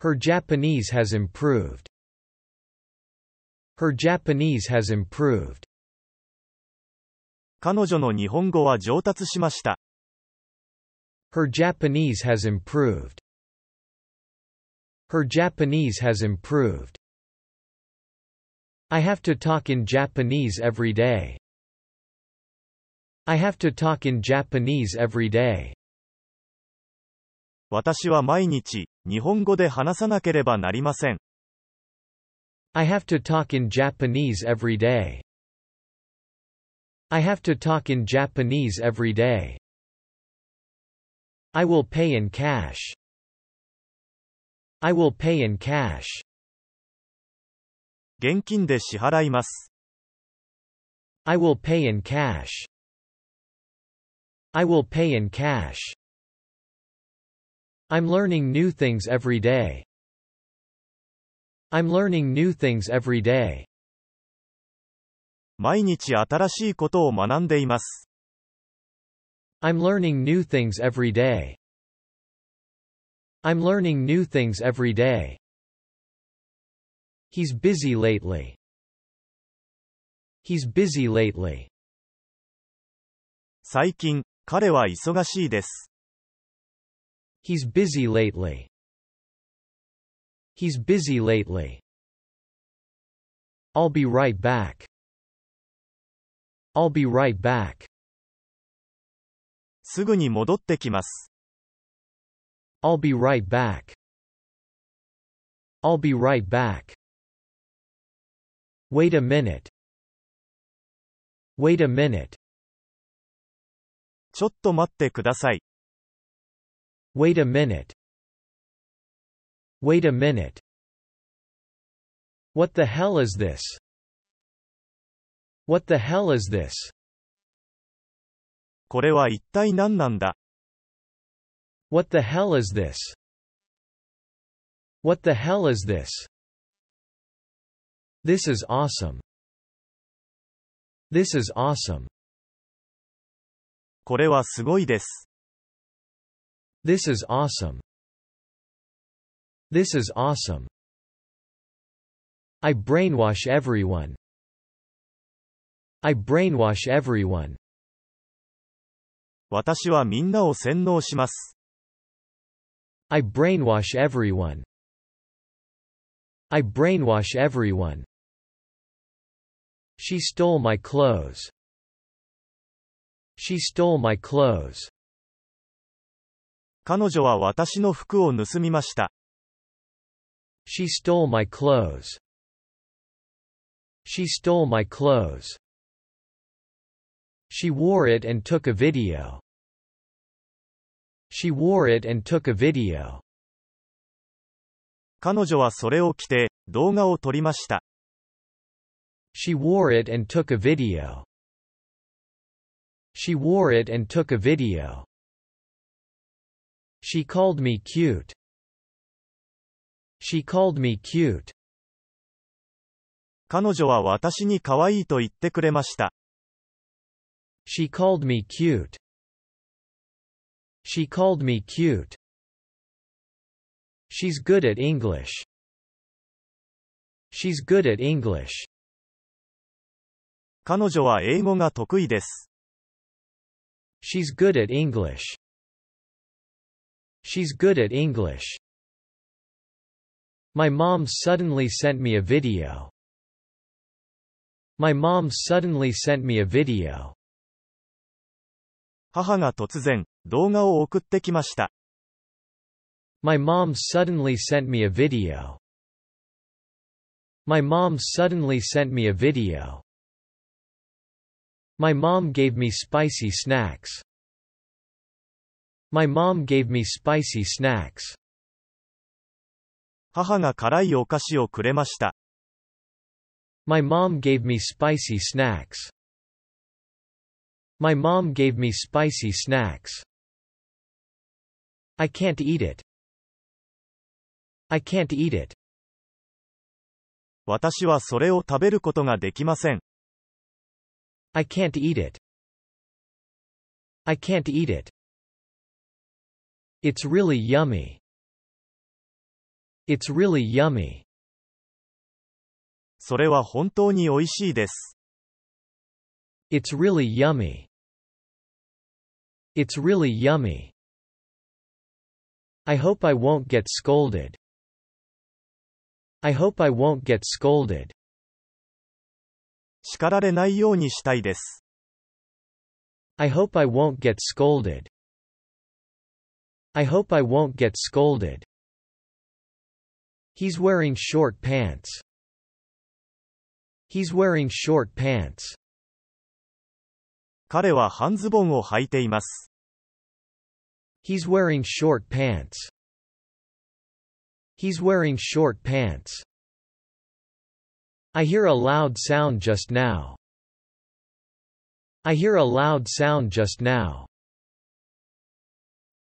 Her Japanese has improved. Her Japanese has improved. 彼女の日本語は上達しました。 Her Japanese has improved. Her Japanese has improved. I have to talk in Japanese every day. I have to talk in Japanese every day. 私は毎日、日本語で話さなければなりません。I have to talk in Japanese every day. I have to talk in Japanese every day. I will pay in cash. I will pay in cash. 現金で支払います。I will pay in cash. I will pay in cash. I'm learning new things every day. I'm learning new things every day. 毎日新しいことを学んでいます。 I'm learning new things every day. I'm learning new things every day. He's busy lately. He's busy lately. 最近、彼は忙しいです。 He's busy lately. He's busy lately. I'll be right back. I'll be right back. すぐに戻ってきます。 I'll be right back. I'll be right back. Wait a minute. Wait a minute. ちょっと待ってください。 Wait a minute. Wait a minute. What the hell is this? What the hell is this? これは一体何なんだ What the hell is this? What the hell is this? This is awesome. This is awesome. これはすごいです。 This is awesome. This is awesome. I brainwash everyone. I brainwash everyone. 私はみんなを洗脳します。 I brainwash everyone. I brainwash everyone. She stole my clothes. She stole my clothes. 彼女は私の服を盗みました。She stole my clothes. She stole my clothes. She wore it and took a video. She wore it and took a video. 彼女はそれを着て、動画を撮りました。She wore it and took a video. She wore it and took a video. She called me cute. She called me cute. 彼女は私に可愛いと言ってくれました。She called me cute. She called me cute. She's good at English. She's good at English. 彼女は英語が得意です。She's good at English. She's good at English. My mom suddenly sent me a video. My mom suddenly sent me a video. 母が突然、動画を送ってきました。 My mom suddenly sent me a video. My mom suddenly sent me a video. My mom gave me spicy snacks. My mom gave me spicy snacks. 母が辛いお菓子をくれました。My mom gave me spicy snacks. My mom gave me spicy snacks. I can't eat it. I can't eat it. 私はそれを食べることができません。I can't eat it. I can't eat it. It's really yummy. It's really yummy. それは本当に美味しいです。 It's really yummy. It's really yummy. I hope I won't get scolded. I hope I won't get scolded. 叱られないようにしたいです。 I hope I won't get scolded. I hope I won't get scolded. He's wearing short pants. He's wearing short pants. 彼は半ズボンを履いています。 He's wearing short pants. He's wearing short pants. I hear a loud sound just now. I hear a loud sound just now.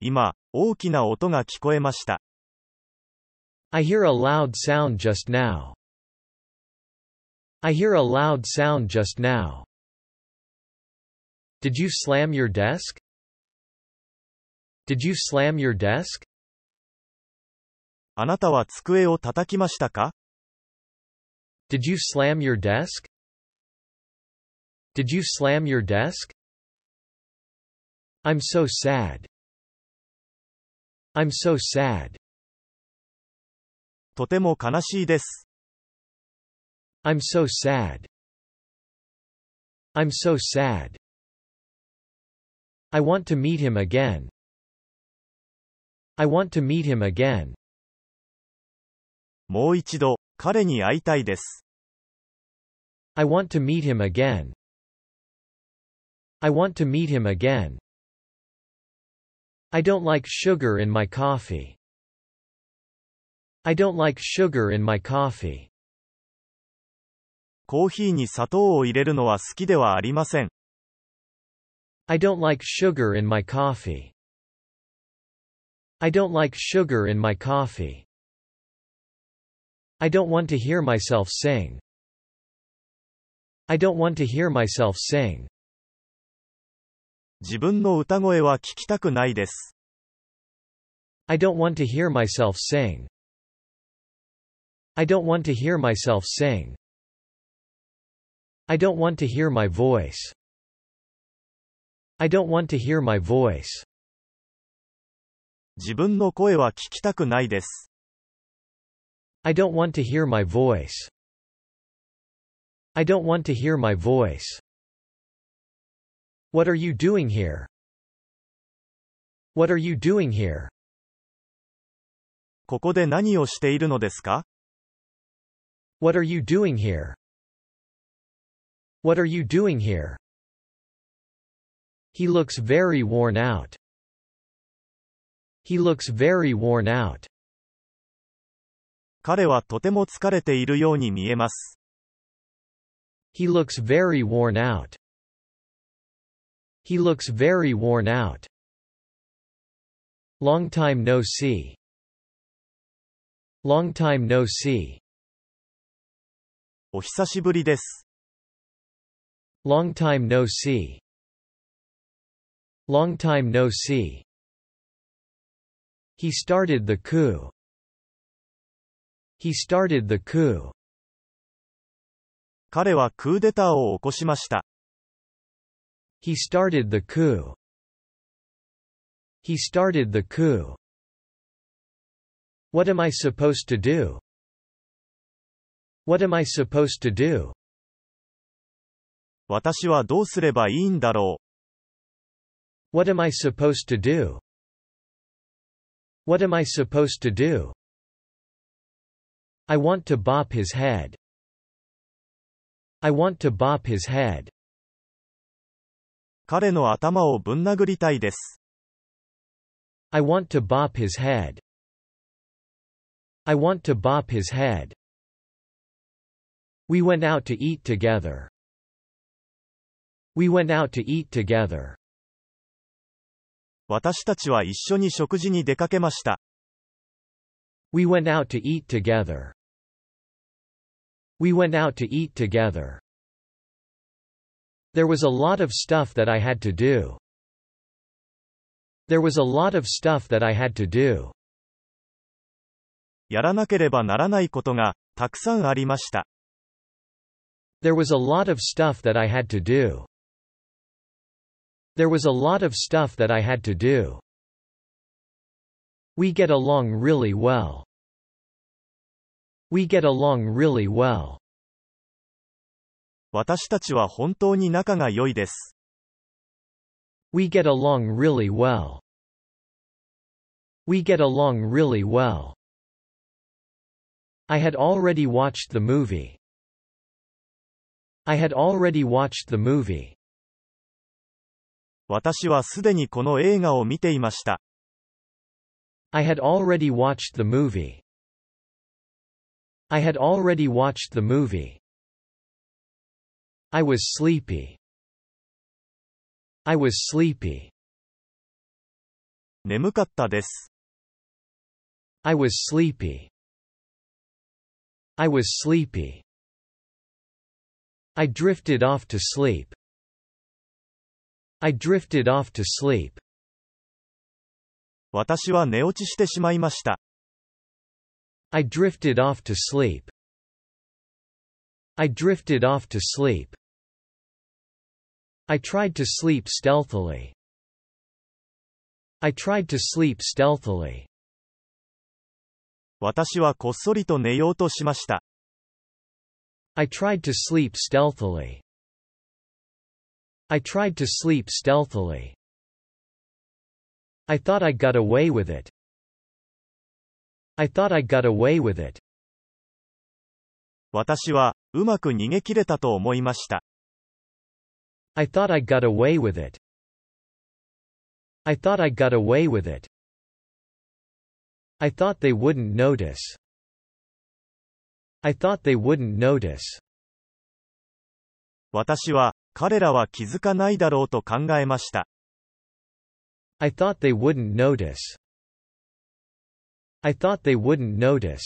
今、大きな音が聞こえました。 I hear a loud sound just now. I hear a loud sound just now. Did you slam your desk? Did you slam your desk? あなたは机を叩きましたか Did you slam your desk? Did you slam your desk? I'm so sad. I'm so sad. とても悲しいです。 I'm so sad. I'm so sad. I want to meet him again. I want to meet him again. もう一度、彼に会いたいです。 I want to meet him again. I want to meet him again. I don't like sugar in my coffee. I don't like sugar in my coffee. コーヒーに砂糖を入れるのは好きではありません。 I don't like sugar in my coffee. I don't like sugar in my coffee. I don't want to hear myself sing. I don't want to hear myself sing. 自分の歌声は聞きたくないです。I don't want to hear myself sing. I don't want to hear myself sing. I don't want to hear my voice. I don't want to hear my voice. 自分の声は聞きたくないです。I don't want to hear my voice. I don't want to hear my voice. What are you doing here? What are you doing here? ここで何をしているのですか What are you doing here? What are you doing here? He looks very worn out. He looks very worn out. 彼はとても疲れているように見えます。 He looks very worn out. He looks very worn out. Long time no see. Long time no see. お久しぶりです。 Long time no see. Long time no see. He started the coup. He started the coup. 彼はクーデターを起こしました。 He started the coup. He started the coup. What am I supposed to do? What am I supposed to do? 私はどうすればいいんだろ What am I supposed to do? What am I supposed to do? I want to bop his head. I want to bop his head. う。彼の頭をぶん殴りたいです。I want to bop his head. I want to bop his head. We went out to eat together. We went out to eat together. 私たちは一緒に食事に出かけました。We went out to eat together. We went out to eat together. There was a lot of stuff that I had to do. There was a lot of stuff that I had to do. やらなければならないことが、たくさんありました。 There was a lot of stuff that I had to do. There was a lot of stuff that I had to do. We get along really well. We get along really well. 私たちは本当に仲が良いです。 We get along really well. We get along really well. I had already watched the movie. I had already watched the movie. 私はすでにこの映画を見ていました。 I had already watched the movie. I had already watched the movie. I was sleepy. I was sleepy. 眠かったです。 I was sleepy. I was sleepy. I drifted off to sleep. I drifted off to sleep. 私は寝落ちしてしまいました。 I drifted off to sleep. I drifted off to sleep. I tried to sleep stealthily. I tried to sleep stealthily. 私はこっそりと寝ようとしました。 I tried to sleep stealthily. I tried to sleep stealthily. I thought I got away with it. I thought I got away with it. 私は、うまく逃げ切れたと思いました。 I thought I got away with it. I thought I got away with it. I thought they wouldn't notice. I thought they wouldn't notice. 私は、彼らは気づかないだろうと考えました。 I thought they wouldn't notice. I thought they wouldn't notice.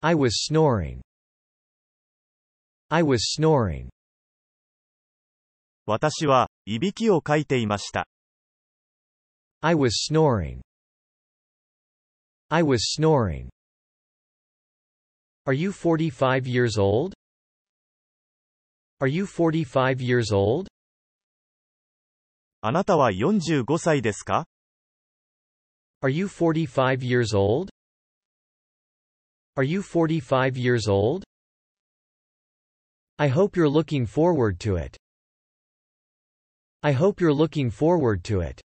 I was snoring. I was snoring. 私は、いびきをかいていました。 I was snoring. I was snoring. Are you 45 years old? Are you 45 years old? あなたは45歳ですか Are you 45 years old? Are you 45 years old? I hope you're looking forward to it. I hope you're looking forward to it.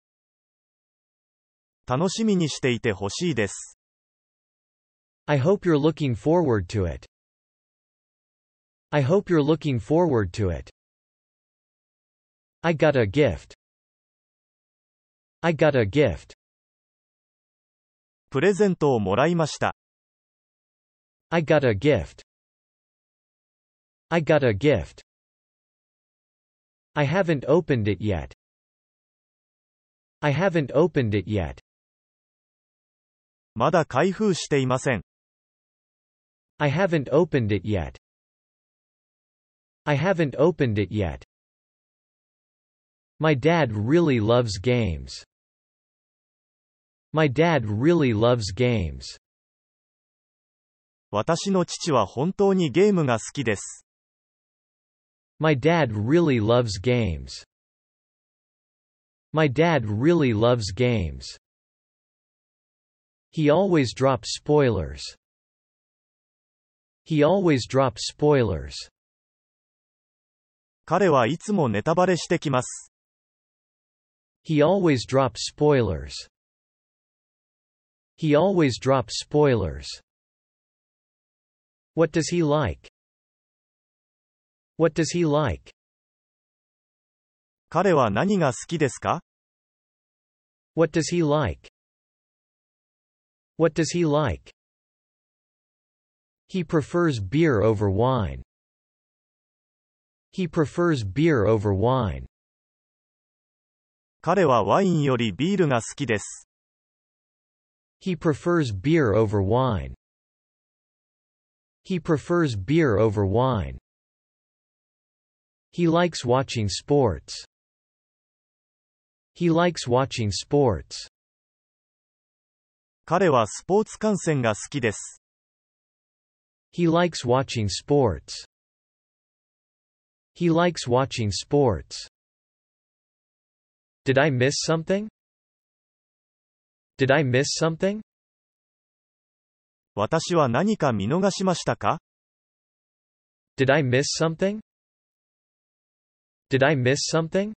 楽しみにしていてほしいです。 I hope you're looking forward to it. I hope you're looking forward to it. I got a gift. I got a gift. プレゼントをもらいました。 I got a gift. I got a gift. I haven't opened it yet. I haven't opened it yet. まだ開封していません。 I haven't opened it yet. I haven't opened it yet. My dad really loves games. My dad really loves games. 私の父は本当にゲームが好きです。 My dad really loves games. My dad really loves games. He always drops spoilers. He always drops spoilers. 彼はいつもネタバレしてきます。 He always drops spoilers. He always drops spoilers. What does he like? What does he like? 彼は何が好きですか What does he like? What does he like? He prefers beer over wine. He prefers beer over wine. 彼はワインよりビールが好きです。 He prefers beer over wine. He prefers beer over wine. He likes watching sports. He likes watching sports. 彼はスポーツ観戦が好きです。 He likes watching sports. He likes watching sports. Did I miss something? Did I miss something? 私は何か見逃しましたか Did I miss something? Did I miss something?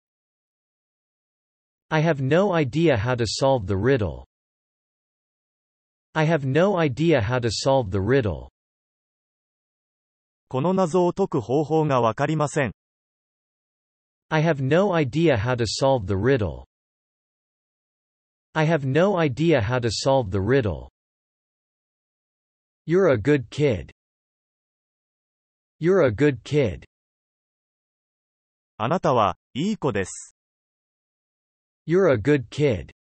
I have no idea how to solve the riddle. I have no idea how to solve the riddle. この謎を解く方法がわかりません。 I have no idea how to solve the riddle. I have no idea how to solve the riddle. You're a good kid. You're a good kid. あなたは、いい子です。 You're a good kid.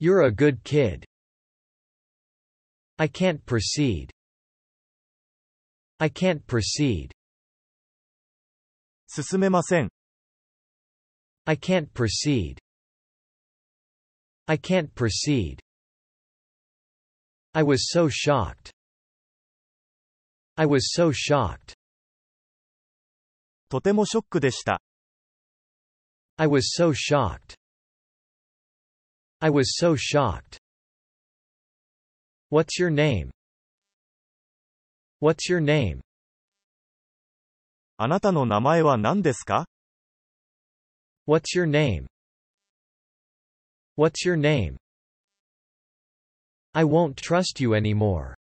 You're a good kid. I can't proceed. I can't proceed. 進めません。 I can't proceed. I can't proceed. I was so shocked. I was so shocked. とてもショックでした。 I was so shocked. I was so shocked. What's your name? What's your name? あなたの名前は何ですか What's your name? What's your name? I won't trust you anymore.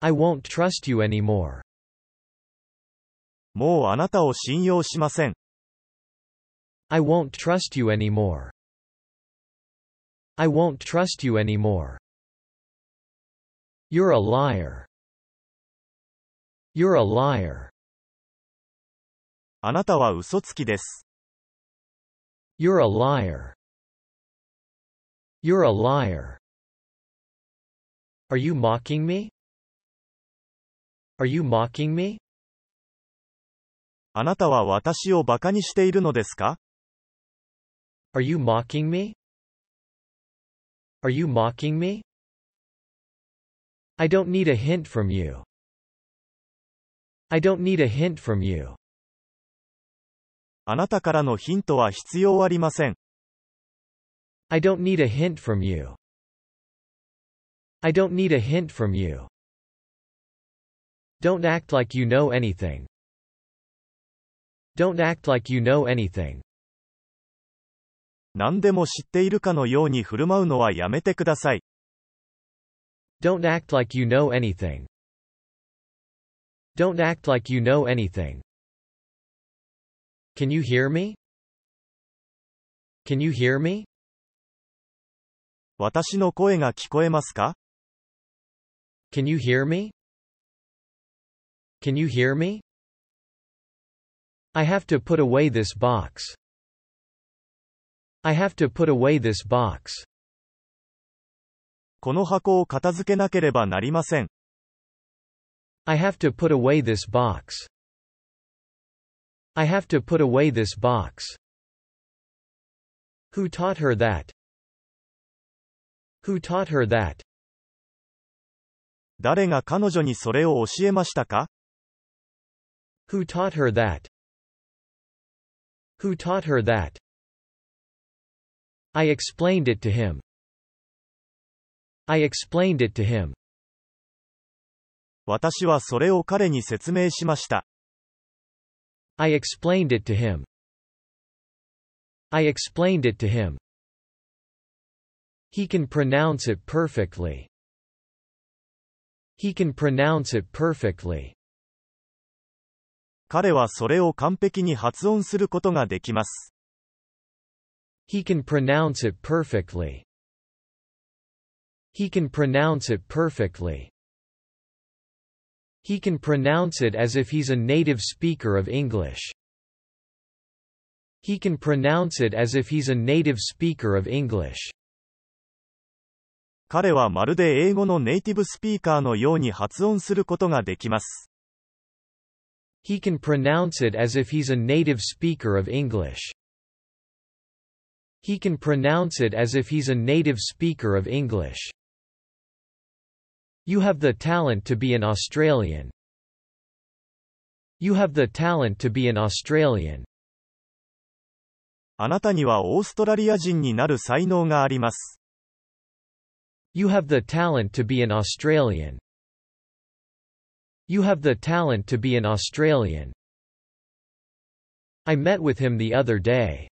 I won't trust you anymore. もうあなたを信用しません。 I won't trust you anymore. I won't trust you anymore. You're a liar. You're a liar. あなたは嘘つきです。 You're a liar. You're a liar. Are you mocking me? Are you mocking me? あなたは私を馬鹿にしているのですか Are you mocking me? Are you mocking me? I don't need a hint from you. I don't need a hint from you. あなたからのヒントは必要ありません。I don't need a hint from you. I don't need a hint from you. Don't act like you know anything. Don't act like you know anything. 何でも知っているかのように振る舞うのはやめてください。Don't act like you know anything. Don't act like you know anything. Can you hear me? Can you hear me? 私の声が聞こえますか Can you hear me? Can you hear me? I have to put away this box. I have to put away this box. この箱を片付けなければなりません。 I have to put away this box. I have to put away this box. Who taught her that? Who taught her that? 誰が彼女にそれを教えましたか Who taught her that? Who taught her that? I explained it to him. I explained it to him. 私はそれを彼に説明しました。 I explained it to him. I explained it to him. He can pronounce it perfectly. He can pronounce it perfectly. 彼はそれを完璧に発音することができます。He can pronounce it perfectly. He can pronounce it perfectly. He can pronounce it as if he's a native speaker of English. He can pronounce it as if he's a native speaker of English. 彼はまるで英語のネイティブスピーカーのように発音することができます。He can pronounce it as if he's a native speaker of English. He can pronounce it as if he's a native speaker of English. You have the talent to be an Australian. You have the talent to be an Australian. あなたにはオーストラリア人になる才能があります。 You have the talent to be an Australian. You have the talent to be an Australian. I met with him the other day.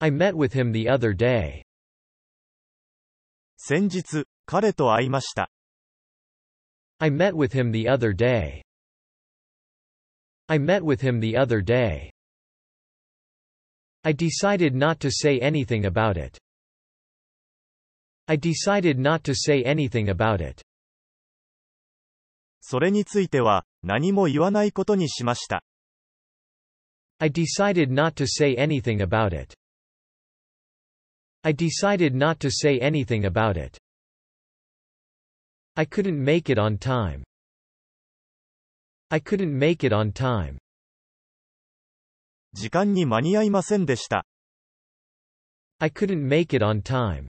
I met with him the other day. 先日、彼と会いました。 I met with him the other day. I met with him the other day. I decided not to say anything about it. I decided not to say anything about it. それについては、何も言わないことにしました。I decided not to say anything about it. I decided not to say anything about it. I couldn't make it on time. I couldn't make it on time. 時間に間に合いませんでした。I couldn't make it on time.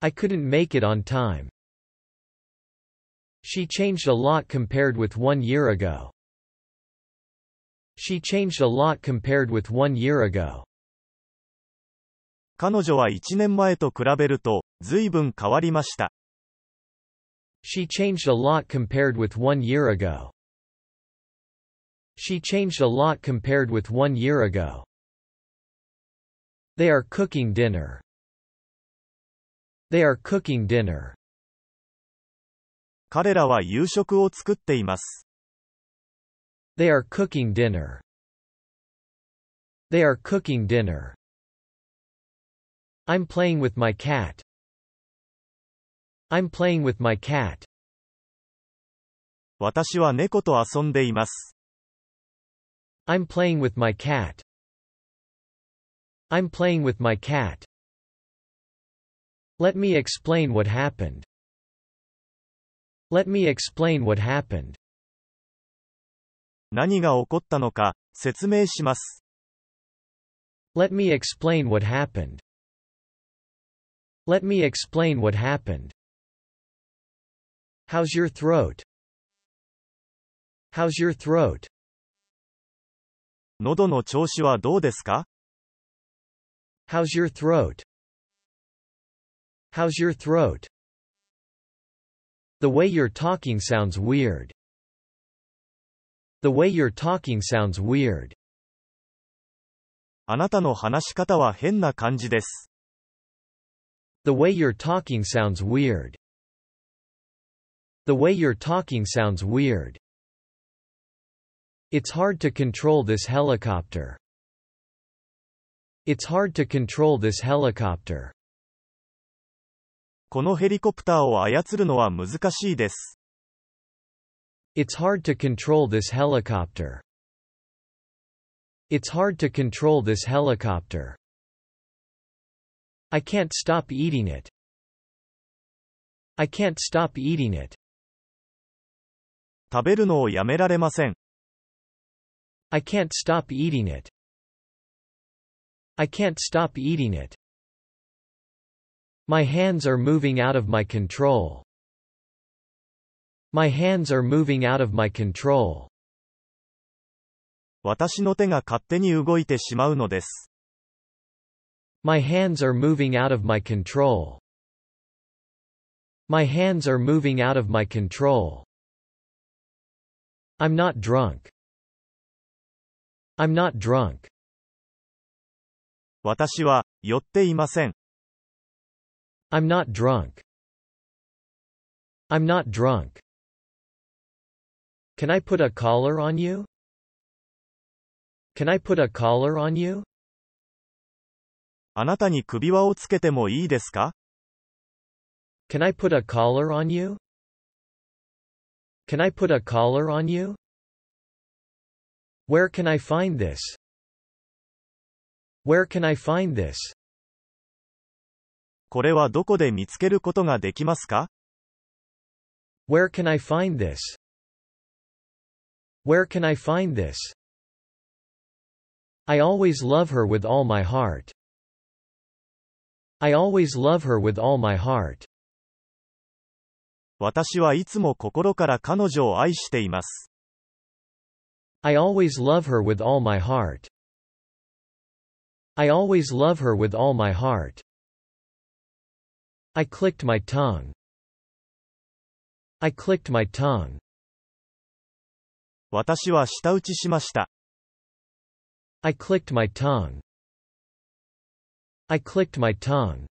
I couldn't make it on time. She changed a lot compared with one year ago. She changed a lot compared with one year ago. 彼女は1年前と比べると、随分変わりました。 She changed a lot compared with one year ago. She changed a lot compared with one year ago. They are cooking dinner. They are cooking dinner. 彼らは夕食を作っています。 They are cooking dinner. They are cooking dinner. I'm playing with my cat. I'm playing with my cat. 私は猫と遊んでいます。 I'm playing with my cat. I'm playing with my cat. Let me explain what happened. Let me explain what happened. 何が起こったのか、説明します。 Let me explain what happened. Let me explain what happened. How's your throat? How's your throat? 喉の調子はどうですか How's your throat? How's your throat? The way you're talking sounds weird. The way you're talking sounds weird. あなたの話し方は変な感じです。 The way you're talking sounds weird. The way you're talking sounds weird. It's hard to control this helicopter. It's hard to control this helicopter. このヘリコプターを操るのは難しいです。It's hard to control this helicopter. It's hard to control this helicopter. I can't stop eating it. I can't stop eating it. 食べるのをやめられません。I can't stop eating it. I can't stop eating it. My hands are moving out of my control. My hands are moving out of my control. 私の手が勝手に動いてしまうのです。 My hands are moving out of my control. My hands are moving out of my control. I'm not drunk. I'm not drunk. 私は、酔っていません。 I'm not drunk. I'm not drunk. Can I put a collar on you? Can I put a collar on you? あなたに首輪をつけてもいいですか Can I put a collar on you? Can I put a collar on you? Where can I find this? Where can I find this? これはどこで見つけることができますか Where can I find this? Where can I find this? I always love her with all my heart. I always love her with all my heart. 私はいつも心から彼女を愛しています。I always love her with all my heart. I always love her with all my heart. I clicked my tongue. I clicked my tongue. 私は舌打ちしました。 I clicked my tongue. I clicked my tongue.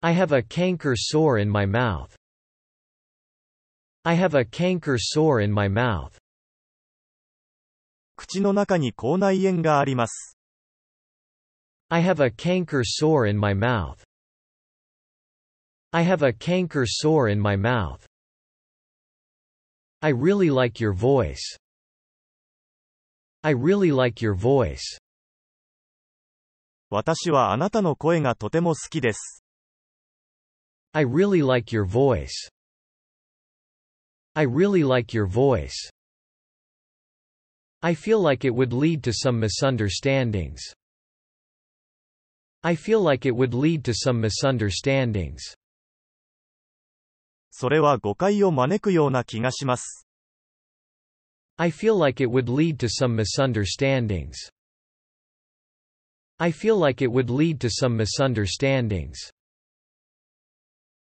I have a canker sore in my mouth. I have a canker sore in my mouth. 口の中に口内炎があります。 I have a canker sore in my mouth. I have a canker sore in my mouth. I really like your voice. I really like your voice. 私はあなたの声がとても好きです。 I really like your voice. I really like your voice. I feel like it would lead to some misunderstandings. I feel like it would lead to some misunderstandings. それは誤解を招くような気がします。I feel like it would lead to some misunderstandings. I feel like it would lead to some misunderstandings.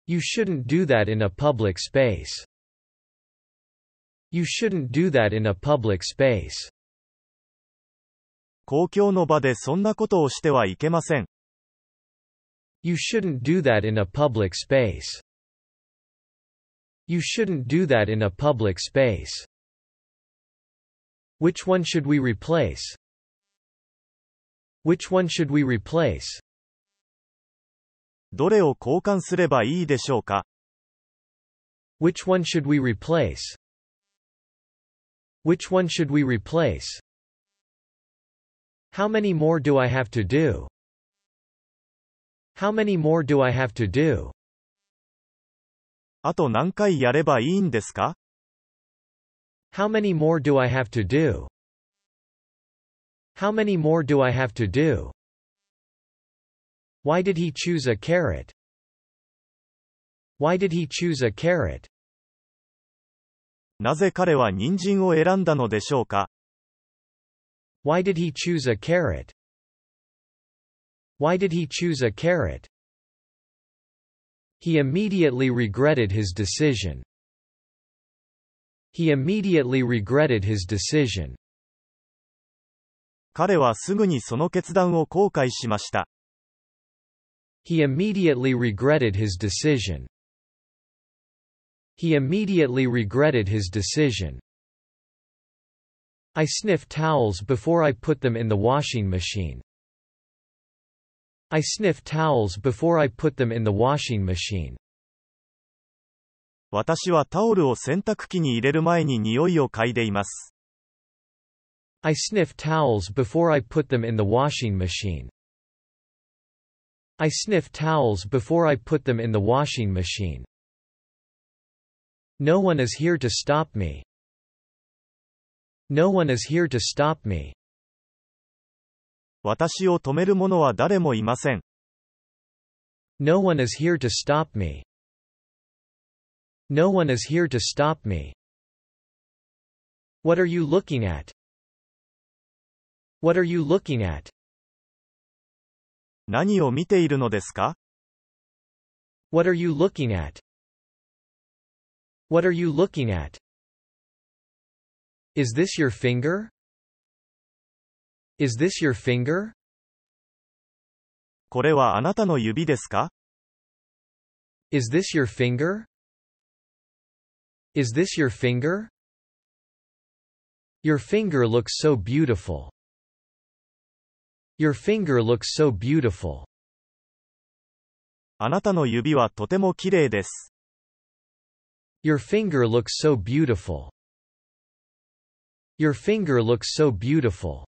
You shouldn't do that in a public space. You shouldn't do that in a public space. 公共の場でそんなことをしてはいけません。You shouldn't do that in a public space. You shouldn't do that in a public space. Which one should we replace? Which one should we replace? どれを交換すればいいでしょうか Which one should we replace? Which one should we replace? How many more do I have to do? How many more do I have to do? あと何回やればいいんですか How many more do I have to do? How many more do I have to do? Why did he choose a carrot? Why did he choose a carrot? なぜ彼は人参を選んだのでしょうか Why did he choose a carrot? Why did he choose a carrot? He immediately regretted his decision. He immediately regretted his decision. 彼はすぐにその決断を後悔しました。 He immediately regretted his decision. He immediately regretted his decision. I sniff towels before I put them in the washing machine. I sniff towels before I put them in the washing machine. 私はタオルを洗濯機に入れる前に匂いを嗅いでいます。 I sniff towels before I put them in the washing machine. I sniff towels before I put them in the washing machine. No one is here to stop me. No one is here to stop me. 私を止める者は誰もいません。 No one is here to stop me. No one is here to stop me. What are you looking at? What are you looking at? 何を見ているのですか What are you looking at? What are you looking at? Is this your finger? Is this your finger? これはあなたの指ですか Is this your finger? Is this your finger? Your finger looks so beautiful. Your finger looks so beautiful. あなたの指はとても綺麗です。 Your finger looks so beautiful. Your finger looks so beautiful.